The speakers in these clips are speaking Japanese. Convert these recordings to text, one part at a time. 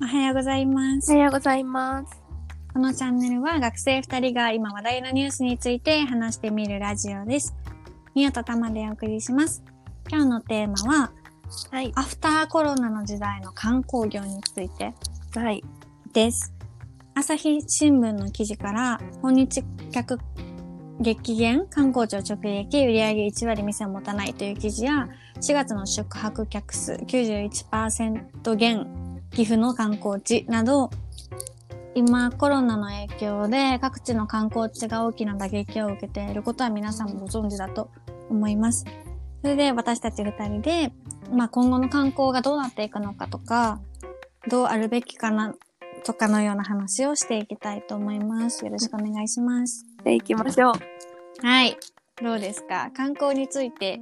おはようございますお。はようございます。このチャンネルは学生2人が今話題のニュースについて話してみるラジオです。みよとたまでお送りします。今日のテーマは、はい。アフターコロナの時代の観光業についてはい。です。朝日新聞の記事から、訪日客激減、観光庁直撃、売上1割店を持たないという記事や、4月の宿泊客数91%減、岐阜の観光地など、今コロナの影響で各地の観光地が大きな打撃を受けていることは皆さんもご存知だと思います。それで私たち二人で、まあ今後の観光がどうなっていくのかとか、どうあるべきかなとかのような話をしていきたいと思います。よろしくお願いします。で、行きましょう。はい。どうですか？観光について、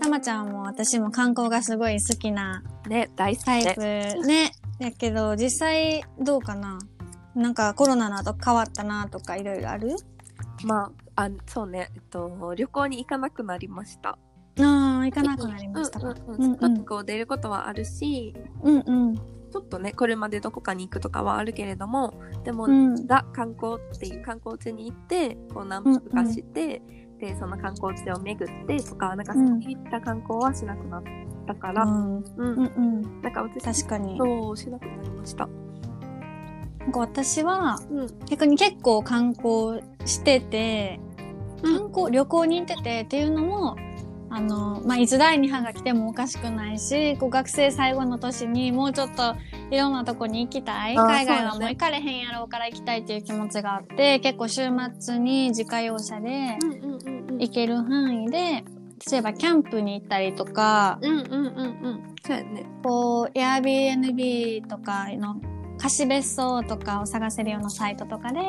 たまちゃんも私も観光がすごい好きなね、大好きタイプで。ね。やけど、実際どうかな？なんかコロナの後変わったなとかいろいろある？まあ、あ、そうね、えっと、旅行に行かなくなりました。ああ、行かなくなりましたか。うんううんうんんうん。こう出ることはあるし、うんうん。ちょっとね、車でどこかに行くとかはあるけれども、でも、うんザ観光っていう観光地に行って、こう何泊かして、で、その観光地を巡ってとか、なんかそういった観光はしなくなったから、うんうん。うんうん。なんか私、確かに。そう、しなくなりました。なんか私はうん。逆に結構観光してて、観光、旅行に行っててっていうのも、あの、まあ、いつ第2波が来てもおかしくないし、こう学生最後の年にもうちょっといろんなとこに行きたい。海外はもう行かれへんやろうから行きたいっていう気持ちがあって、結構週末に自家用車でうんうんうんうん。行ける範囲で、例えばキャンプに行ったりとか、うんうんうんうん。そうやね。こう、Airbnb とかの貸し別荘とかを探せるようなサイトとかで、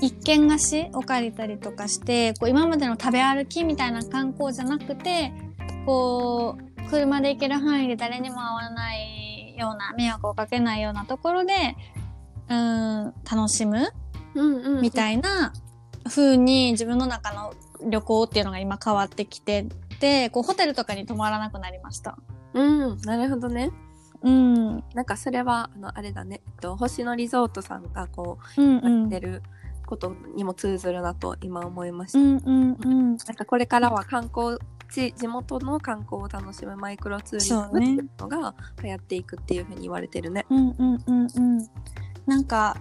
一軒貸しを借りたりとかして、こう今までの食べ歩きみたいな観光じゃなくて、こう、車で行ける範囲で誰にも会わないような、迷惑をかけないようなところで、うーん、楽しむうんうん。みたいな風に自分の中の旅行っていうのが今変わってきてて、こうホテルとかに泊まらなくなりました。うん、なるほどね。うん。なんかそれは、あの、あれだね。えっと、星野リゾートさんがこうんうう、やんってることにも通ずるなと今思いました。うんうんうん。なんかこれからは観光地、地元の観光を楽しむマイクロツーリズムっていうのが流行っていくっていうふうに言われてるね。うんうんうんうん。なんか、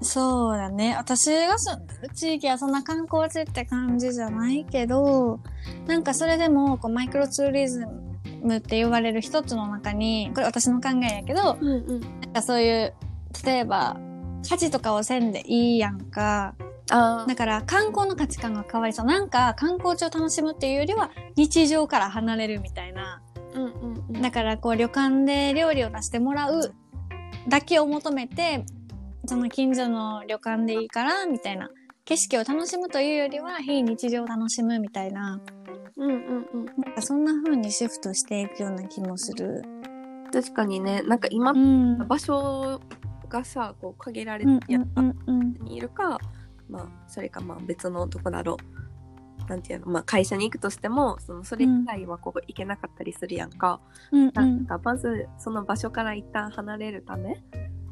そうだね。私が住んでる地域はそんな観光地って感じじゃないけど、なんかそれでも、こう、マイクロツーリズムって言われる一つの中に、これ私の考えやけど、うんうん。なんかそういう、例えば、家事とかをせんでいいやんか。あだから観光の価値観が変わりそう。なんか観光地を楽しむっていうよりは日常から離れるみたいな。うんうんうん。だからこう旅館で料理を出してもらうだけを求めて、その近所の旅館でいいから、みたいな。景色を楽しむというよりは非日常を楽しむみたいな。うんうんうん。なんかそんな風にシフトしていくような気もする。確かにね、なんか今、うん。場所がさ、こう限られうんてやっいるか、まあ、それかまあ別のどこだろう。なんていうの、まあ会社に行くとしても、そのそれ以外はここ行けなかったりするやんか。うんうなんんかまずその場所から一旦離れるため、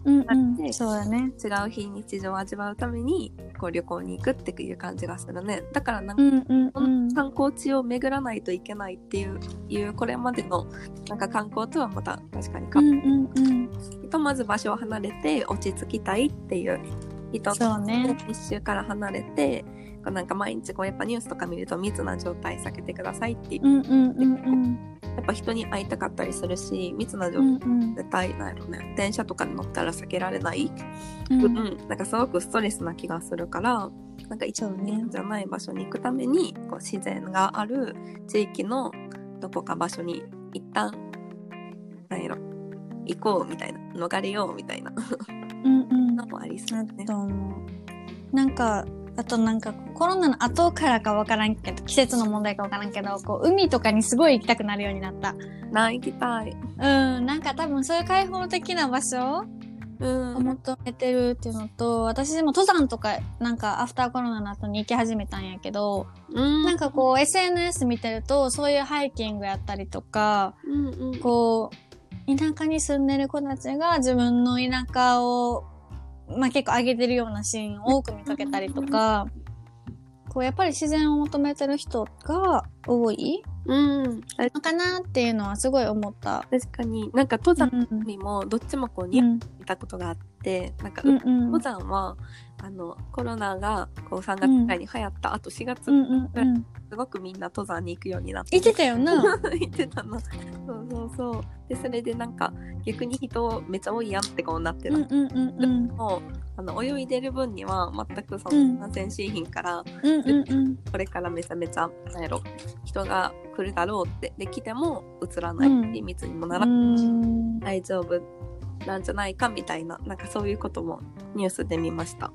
うんだってそうだね。違う非日常を味わうために、こう旅行に行くっていう感じがするね。だからなんか、うんうん。観光地を巡らないといけないっていう、いうこれまでのなんか観光とはまた確かにか、うんうんうん。ひとまず場所を離れて落ち着きたいっていう人そうね。一周から離れてこうなんか毎日こうやっぱニュースとか見ると密な状態避けてくださいってうんうんうんうん。やっぱ人に会いたかったりするし密な状う態んうん。絶対なんやろね。電車とかに乗ったら避けられない、ううん。んなんかすごくストレスな気がするからなんか一そうね。じゃない場所に行くためにこう自然がある地域のどこか場所に一旦なんやろ。行こうみたいな。逃れようみたいな。うんうん。のもありそなう。ね。なんか、あとなんかコロナの後からかわからんけど、季節の問題かわからんけど、こう海とかにすごい行きたくなるようになった。な行きたい。うん、なんか多分そういう開放的な場所うんを求めてるっていうのと、私も登山とかなんかアフターコロナの後に行き始めたんやけど、うんなんかこう SNS 見てるとそういうハイキングやったりとか、うんうんこう、田舎に住んでる子たちが自分の田舎を、まあ、結構上げてるようなシーンを多く見かけたりとか、こうやっぱり自然を求めてる人が多いうん。あのかなっていうのはすごい思った。確かに、なんか登山うんにもどっちもこう似合うんったことがあって、なんか、うんうん登山は、あの、コロナがこう3月ぐらいに流行った、あと4月、うんうんうん。すごくみんな登山に行くようになって。言ってたよな。言ってたの。そうそうそう。で、それでなんか、逆に人めっちゃ多いやんってこうなってた。うんうんうんうん。あの泳いでる分には全くそうんの感染しいひんから、うんうんうん。これからめちゃめちゃやろ人が来るだろうってできても映らないうん。し密にもなうらない。大丈夫なんじゃないかみたいななんかそういうこともニュースで見ました。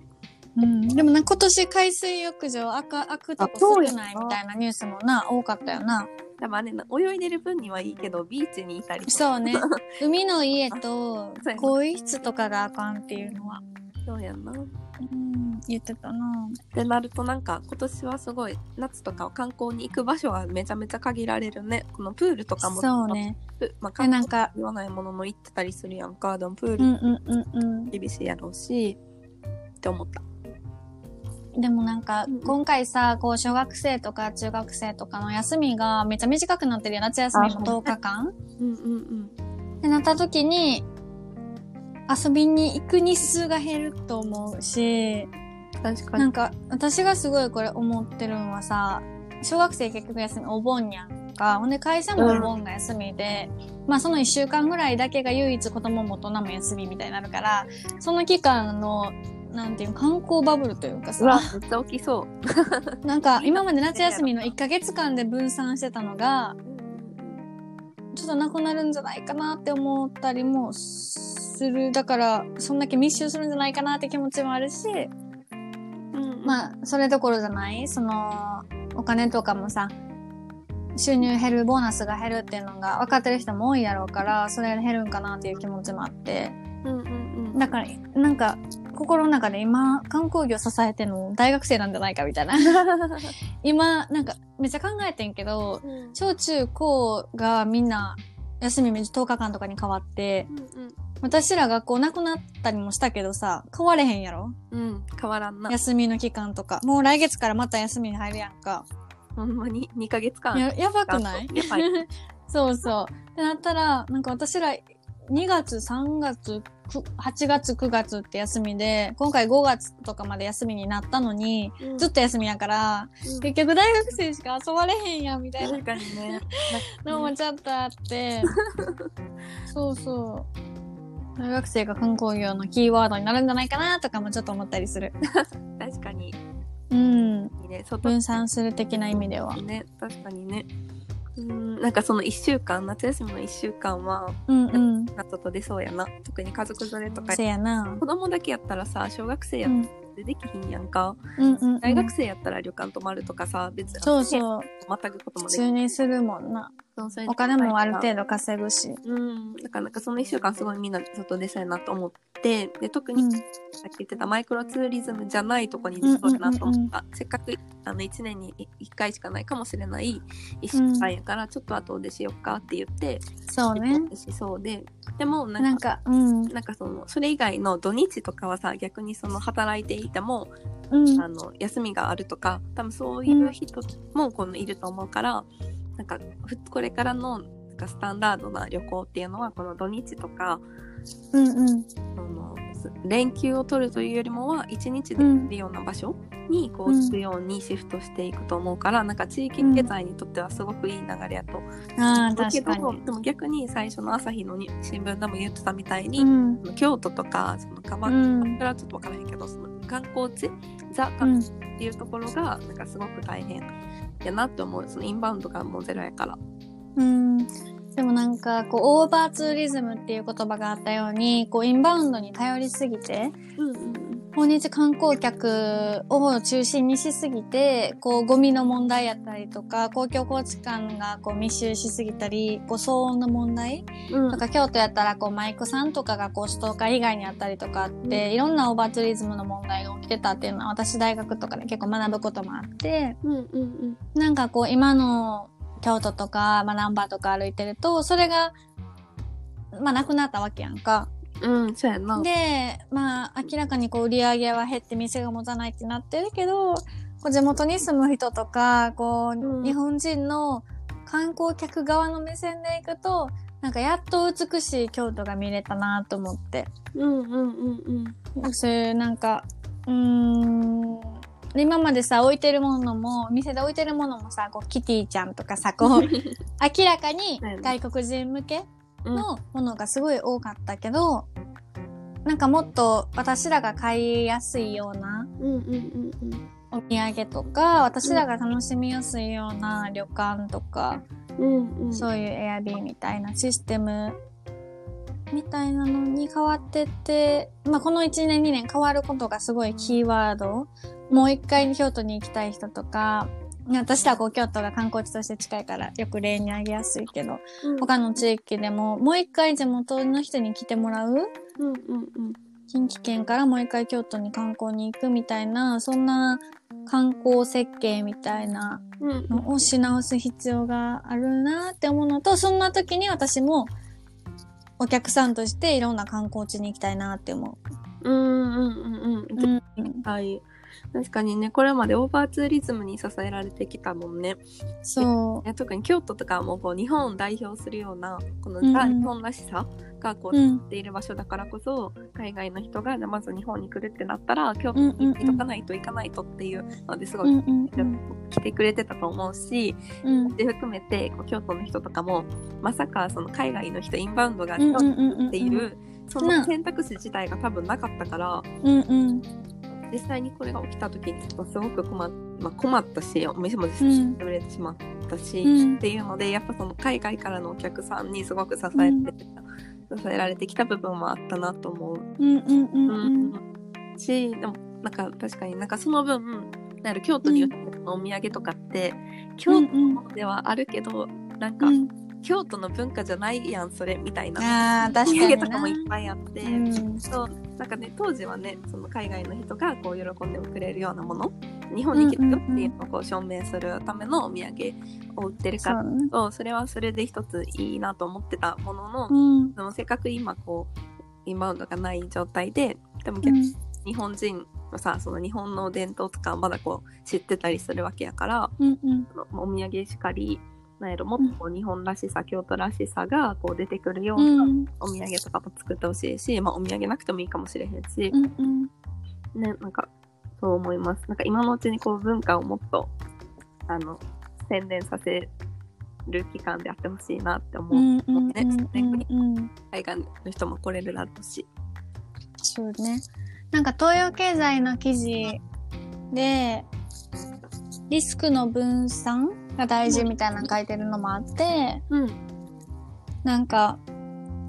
うん、でもな今年海水浴場開か開くとあこ少ないみたいなニュースもな多かったよな。でもあれな泳いでる分にはいいけどビーチにいたりそうね。海の家と更衣室とかがあかんっていうのは、そうやんな。っうん、言ってたなてなるとなんか今年はすごい夏とか観光に行く場所がめちゃめちゃ限られるね。このプールとかもそうねまあ、でなんか言わないものも行ってたりするやんか。でもプールうんうんうんうん厳しいやろうし、って思った。でもなんかうん今回さこう小学生とか中学生とかの休みがめっちゃ短くなってるよ夏休みもあ10日間うんうんってなった時に遊びに行く日数が減ると思うしうん。確かに。なんか、私がすごいこれ思ってるのはさ、小学生結局休み、お盆やんか。ほんで会社もお盆が休みで、まあその一週間ぐらいだけが唯一子供も大人も休みみたいになるから、その期間の、なんていうの観光バブルというかさ、、めっちゃ大きそう。なんか今まで夏休みの1ヶ月間で分散してたのが、ちょっとなくなるんじゃないかなって思ったりもする。だから、そんだけ密集するんじゃないかなって気持ちもあるし、うん、まあ、それどころじゃない？その、お金とかもさ、収入減る、ボーナスが減るっていうのが分かってる人も多いやろうから、それ減るんかなっていう気持ちもあって。うんうんうん。だから、なんか、心の中で今、観光業支えてるの大学生なんじゃないかみたいな。今、なんか、めっちゃ考えてんけど、うん小中高がみんな、休み10日間とかに変わって、私ら学校なくなったりもしたけどさ、変われへんやろ？うん、うん、変わらんな。休みの期間とか。もう来月からまた休みに入るやんか。ほんまに？2ヶ月間。や、やばくない？やばい。そうそう。ってなったら、なんか私ら2月、3月、く8月、9月って休みで、今回5月とかまで休みになったのに、ずっと休みやから、うん結局大学生しか遊ばれへんやんみたいな確かにね。のもちょっとあって、そうそう。大学生が観光業のキーワードになるんじゃないかなとかもちょっと思ったりする。確かに。うん。ね、外分散する的な意味では。ね、確かにね。うん、なんかその1週間、夏休みの1週間は、うんうん。外出そうやな。特に家族連れとか。せやな。子供だけやったらさ、小学生やっうん。てできひんやんか。うんうん、うん。大学生やったら旅館泊まるとかさ、別に。そうそう。またぐことも普できる。通にするもんな。そうそれお金もある度。程度稼ぐし。うん。だからなんかその1週間すごいみんな外出そうやなと思って、で、特にうん。さっき言ってたマイクロツーリズムじゃないとこに出そうやなと思った。せっかくあの1年に1回しかないかもしれない1週間やから、ちょっと後でしよっかって言って、そうね。しそうで、でもなんか、なんか、うん。その、それ以外の土日とかはさ、逆にその働いていても、うん。あの、休みがあるとか、多分そういう人もこのいると思うから、なんか、ふこれからの、なんかスタンダードな旅行っていうのは、この土日とか、うんうん。その連休を取るというよりもは一日で行けるような場所にこううん着くようにシフトしていくと思うから、なんか地域経済にとってはすごくいい流れやとうけ確かに。どでも逆に最初の朝日のに新聞でも言ってたみたいに、うん。京都とかその鎌うんちょっと分からへんけどその観光地ザう観ん。光っていうところがなんかすごく大変やなって思うそのインバウンドがもうゼロやから。うん。でもなんか、こう、オーバーツーリズムっていう言葉があったように、こう、インバウンドに頼りすぎて、うんうん訪日観光客を中心にしすぎて、こう、ゴミの問題やったりとか、公共交通機関がこう密集しすぎたり、こう、騒音の問題うん。とか、京都やったら、こう、マイクさんとかがこう、ストーカー被害にあったりとかって、いろんなオーバーツーリズムの問題が起きてたっていうのは、私大学とかで結構学ぶこともあって、うんうんうん。なんかこう、今の京都とか、まあ、ナンバーとか歩いてると、それが、まあなくなったわけやんか。うん、そうやな。で、まあ明らかにこう売り上げは減って店が持たないってなってるけど、こう地元に住む人とか、こう、うん日本人の観光客側の目線で行くと、なんかやっと美しい京都が見れたなと思って。うんうんうんうん。そういうなんか、うーん、今までさ、置いてるものも、店で置いてるものもさ、こう、キティちゃんとかさ、こう、明らかに外国人向けうんのものがすごい多かったけど、なんかもっと私らが買いやすいようなうんうんうんお土産とか、私らが楽しみやすいような旅館とか、うん。うんうん。そういうエアビーみたいなシステムみたいなのに変わってって、まあこの1年2年変わることがすごいキーワード。もう一回京都に行きたい人とか、私らはこう京都が観光地として近いからよく例に挙げやすいけど、うん他の地域でももう一回地元の人に来てもらう？うんうんうん。近畿圏からもう一回京都に観光に行くみたいな、そんな観光設計みたいなうんのをし直す必要があるなって思うのと、そんな時に私もお客さんとしていろんな観光地に行きたいなって思うんうんうんうん。う。うん、はい。確かにね、これまでオーバーツーリズムに支えられてきたもんね。そね特に京都とかはもうこう日本を代表するような、この日本らしさがこう、う。うん。っている場所だからこそ、海外の人がまず日本に来るってなったら、京都うんうんうんに行っとかないと行かないとっていうのですごいうんうんうん。来てくれてたと思うし、うん。で含めてこう京都の人とかもまさかその海外の人インバウンドがうんうん京都うんうん。っていう、その選択肢自体が多分なかったからうんうん。実際にこれが起きた時にすごく困,、まあ、困ったしお店もうん潰れてしまったし、うんっていうのでやっぱその海外からのお客さんにすごく支えて、支えられてきた部分もあったなと思う。うんうんうんうん。しでもなんか確かになんかその分なんか京都に売ってるお土産とかって、京都のものではあるけど、なんか、うん京都の文化じゃないやんそれみたいなお土産とかもいっな。ぱいあって、うん。そうなんかね当時はねその海外の人がこう喜んでくれるようなもの日本に来たよっていうのをこう証明するためのお土産を売ってるからそ。そうそれはそれで一ついいなと思ってたものの、うん。でもせっかく今こうインバウンドがない状態ででも逆にうん。日本人のさその日本の伝統とかまだこう知ってたりするわけやからうんうん。お土産しかりなんやろもっとこう日本らしさ京都らしさがこう出てくるようう。なんお土産とかも作ってほしいし、まあ、お土産なくてもいいかもしれへんし、うんうん。ねなんかそう思いますなんか今のうちにこう文化をもっとあの洗練させる期間であってほしいなって思う、うんうんね。海外の人も来れるだろうし。そうね。なんか東洋経済の記事で、リスクの分散が大事みたいなの書いてるのもあって、うん。なんか、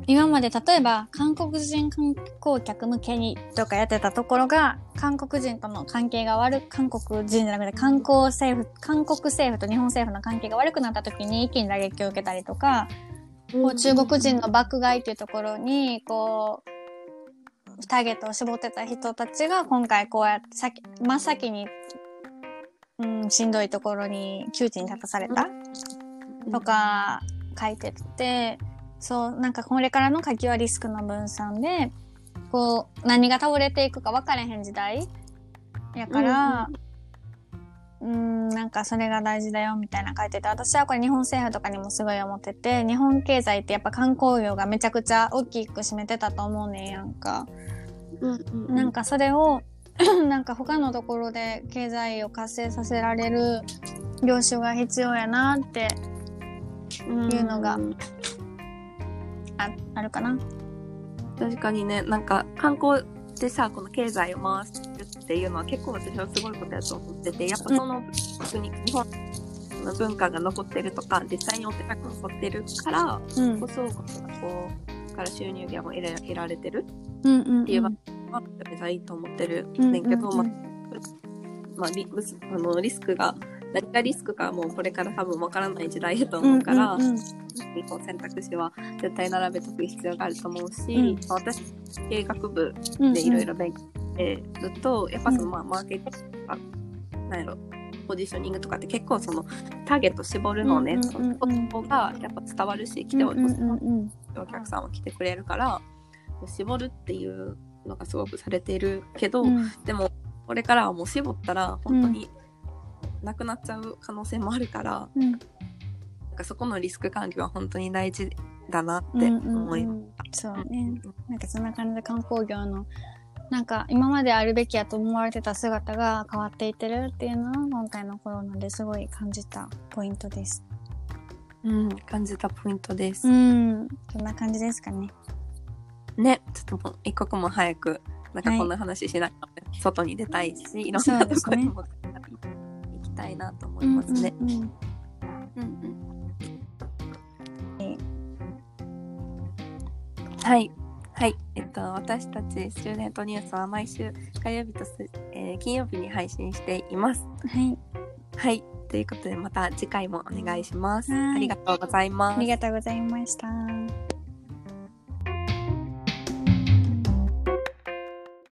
今まで例えば韓国人観光客向けにとかやってたところが、韓国人との関係が悪く、韓国人じゃなくて観光政府、韓国政府と日本政府の関係が悪くなった時に一気に打撃を受けたりとか、こう中国人の爆買いっていうところに、こう、ターゲットを絞ってた人たちが今回こうやって先、真っ先に、うん、しんどいところに窮地に立たされた？とか書いてて、そう、なんかこれからの鍵はリスクの分散で、こう、何が倒れていくか分かれへん時代やから、うん、なんかそれが大事だよみたいな書いてて、私はこれ日本政府とかにもすごい思ってて、日本経済ってやっぱ観光業がめちゃくちゃ大きく占めてたと思うねんやんか。うんうん。なんかそれを、なんか他のところで経済を活性させられる業種が必要やなっていうのがんああるかな。確かにねなんか観光でさこの経済を回すっていうのは結構私はすごいことやと思っててやっぱその国日本の文化が残ってるとか実際にお寺が残ってるからうんこ。そこうから収入源を得られてるうんうんっていううんまあめちゃいいと思ってるうんねんけど、うんまあまあ、リあのリスクが何がリスクかはもうこれから多分わからない時代だと思うから、うんうん日本選択肢は絶対並べとく必要があると思うし、うん。まあ私経営学部うんでいろいろ勉強してずっとやっぱそのまあマーケティングとか、なんやろポジショニングとかって結構そのターゲット絞るのね、うんうんそうんうん。のことがやっぱ伝わるし来てほしいうんうんうん。お客さんは来てくれるから絞るっていうのがすごくされているけど、うんでもこれからはもう絞ったら本当になくなっちゃう可能性もあるから、うんなんかそこのリスク管理は本当に大事だなって思います。うんうんうんそうね。なんかそんな感じで観光業の、なんか今まであるべきやと思われてた姿が変わっていってるっていうのは今回のコロナですごい感じたポイントです。うん、感じたポイントです。うん。そんな感じですかね。ね、ちょっともう一刻も早く、なんかはいこんな話しながら、外に出たいし、いろんなところにも行きたいなと思いますね。うんうんうんうんうんはい。はい。えっと、私たちスチューデントニュースは毎週火曜日とす、えー金曜日に配信しています。はい。はい。ということで、また次回もお願いします。はいありがとうございますあり。がとうございました。